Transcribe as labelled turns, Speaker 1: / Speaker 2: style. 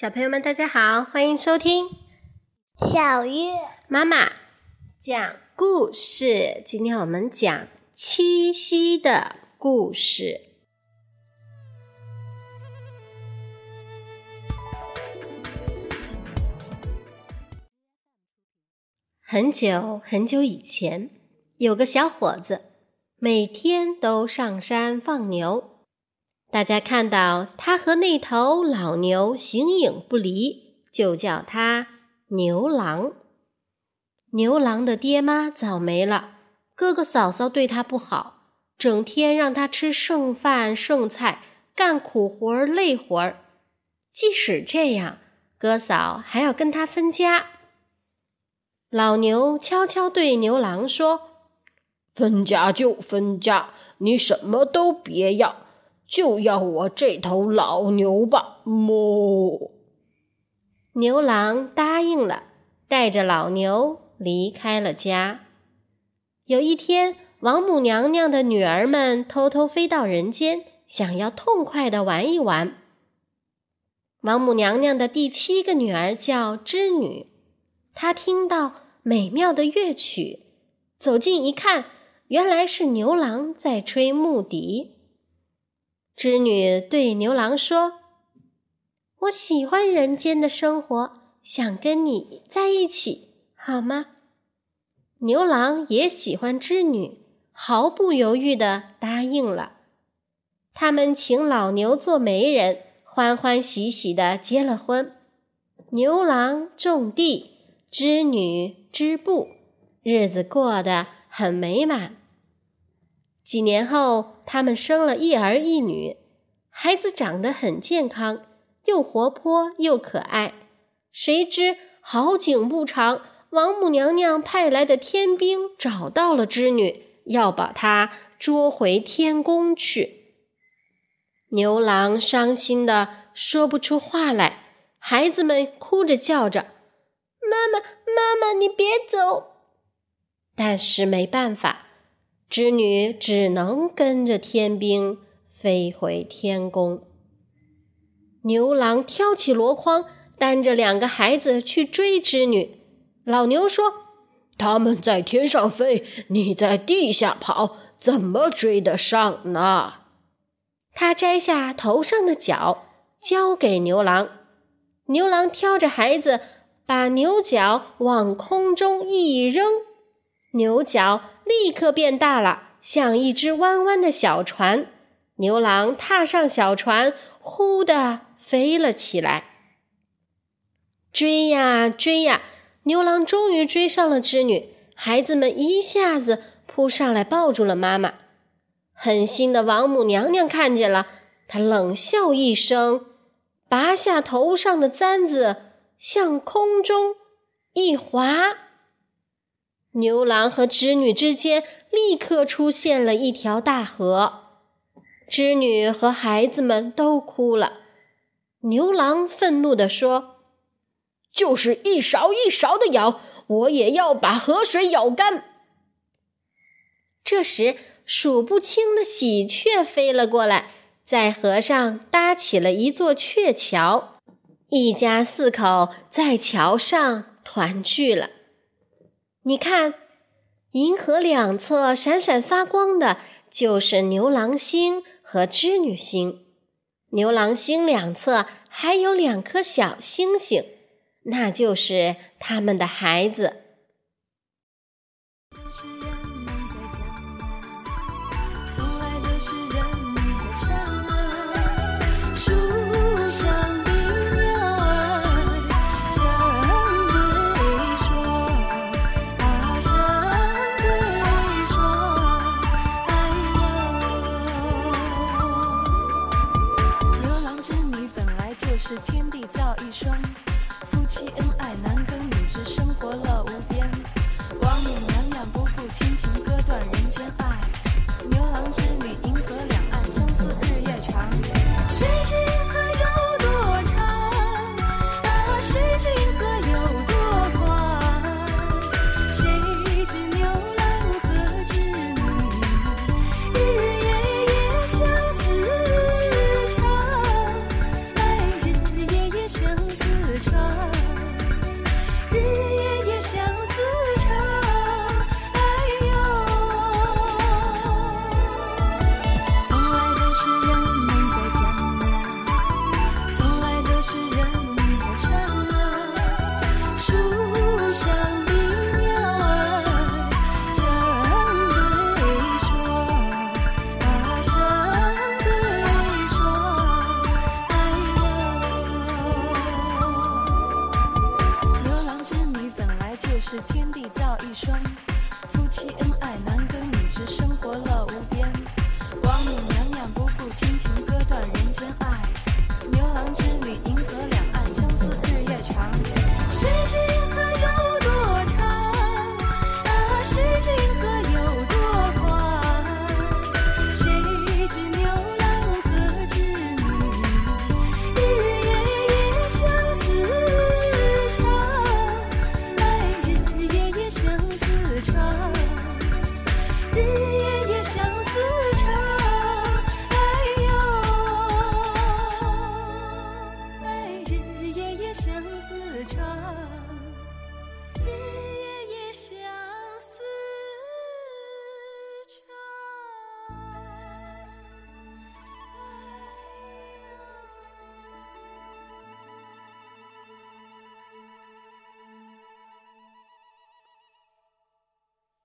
Speaker 1: 小朋友们，大家好，欢迎收听
Speaker 2: 小月
Speaker 1: 妈妈讲故事。今天我们讲七夕的故事。很久很久以前，有个小伙子，每天都上山放牛。大家看到他和那头老牛形影不离，就叫他牛郎。牛郎的爹妈早没了，哥哥嫂嫂对他不好，整天让他吃剩饭剩菜，干苦活儿累活儿。即使这样，哥嫂还要跟他分家。老牛悄悄对牛郎说：“
Speaker 3: 分家就分家，你什么都别要。”就要我这头老牛吧，哞！
Speaker 1: 牛郎答应了，带着老牛离开了家。有一天，王母娘娘的女儿们偷偷飞到人间，想要痛快的玩一玩。王母娘娘的第七个女儿叫织女，她听到美妙的乐曲，走近一看，原来是牛郎在吹木笛。织女对牛郎说：“我喜欢人间的生活，想跟你在一起，好吗？”牛郎也喜欢织女，毫不犹豫地答应了。他们请老牛做媒人，欢欢喜喜地结了婚。牛郎种地，织女织布，日子过得很美满。几年后，他们生了一儿一女，孩子长得很健康，又活泼又可爱。谁知好景不长，王母娘娘派来的天兵找到了织女，要把她捉回天宫去。牛郎伤心的说不出话来，孩子们哭着叫着：“
Speaker 2: 妈妈，妈妈，你别走！”
Speaker 1: 但是没办法。织女只能跟着天兵飞回天宫。牛郎挑起箩筐，带着两个孩子去追织女。老牛说：“
Speaker 3: 他们在天上飞，你在地下跑，怎么追得上呢？”
Speaker 1: 他摘下头上的角，交给牛郎。牛郎挑着孩子，把牛角往空中一扔。牛角立刻变大了，像一只弯弯的小船。牛郎踏上小船，呼的飞了起来。追呀追呀，牛郎终于追上了织女。孩子们一下子扑上来，抱住了妈妈。狠心的王母娘娘看见了，她冷笑一声，拔下头上的簪子，向空中一划。牛郎和织女之间立刻出现了一条大河，织女和孩子们都哭了。牛郎愤怒地说：“
Speaker 3: 就是一勺一勺的舀，我也要把河水舀干。”
Speaker 1: 这时，数不清的喜鹊飞了过来，在河上搭起了一座鹊桥，一家四口在桥上团聚了。你看，银河两侧闪闪发光的，就是牛郎星和织女星。牛郎星两侧还有两颗小星星，那就是他们的孩子。
Speaker 4: 是天地造一双，夫妻恩爱难更，
Speaker 5: 是天地造一双。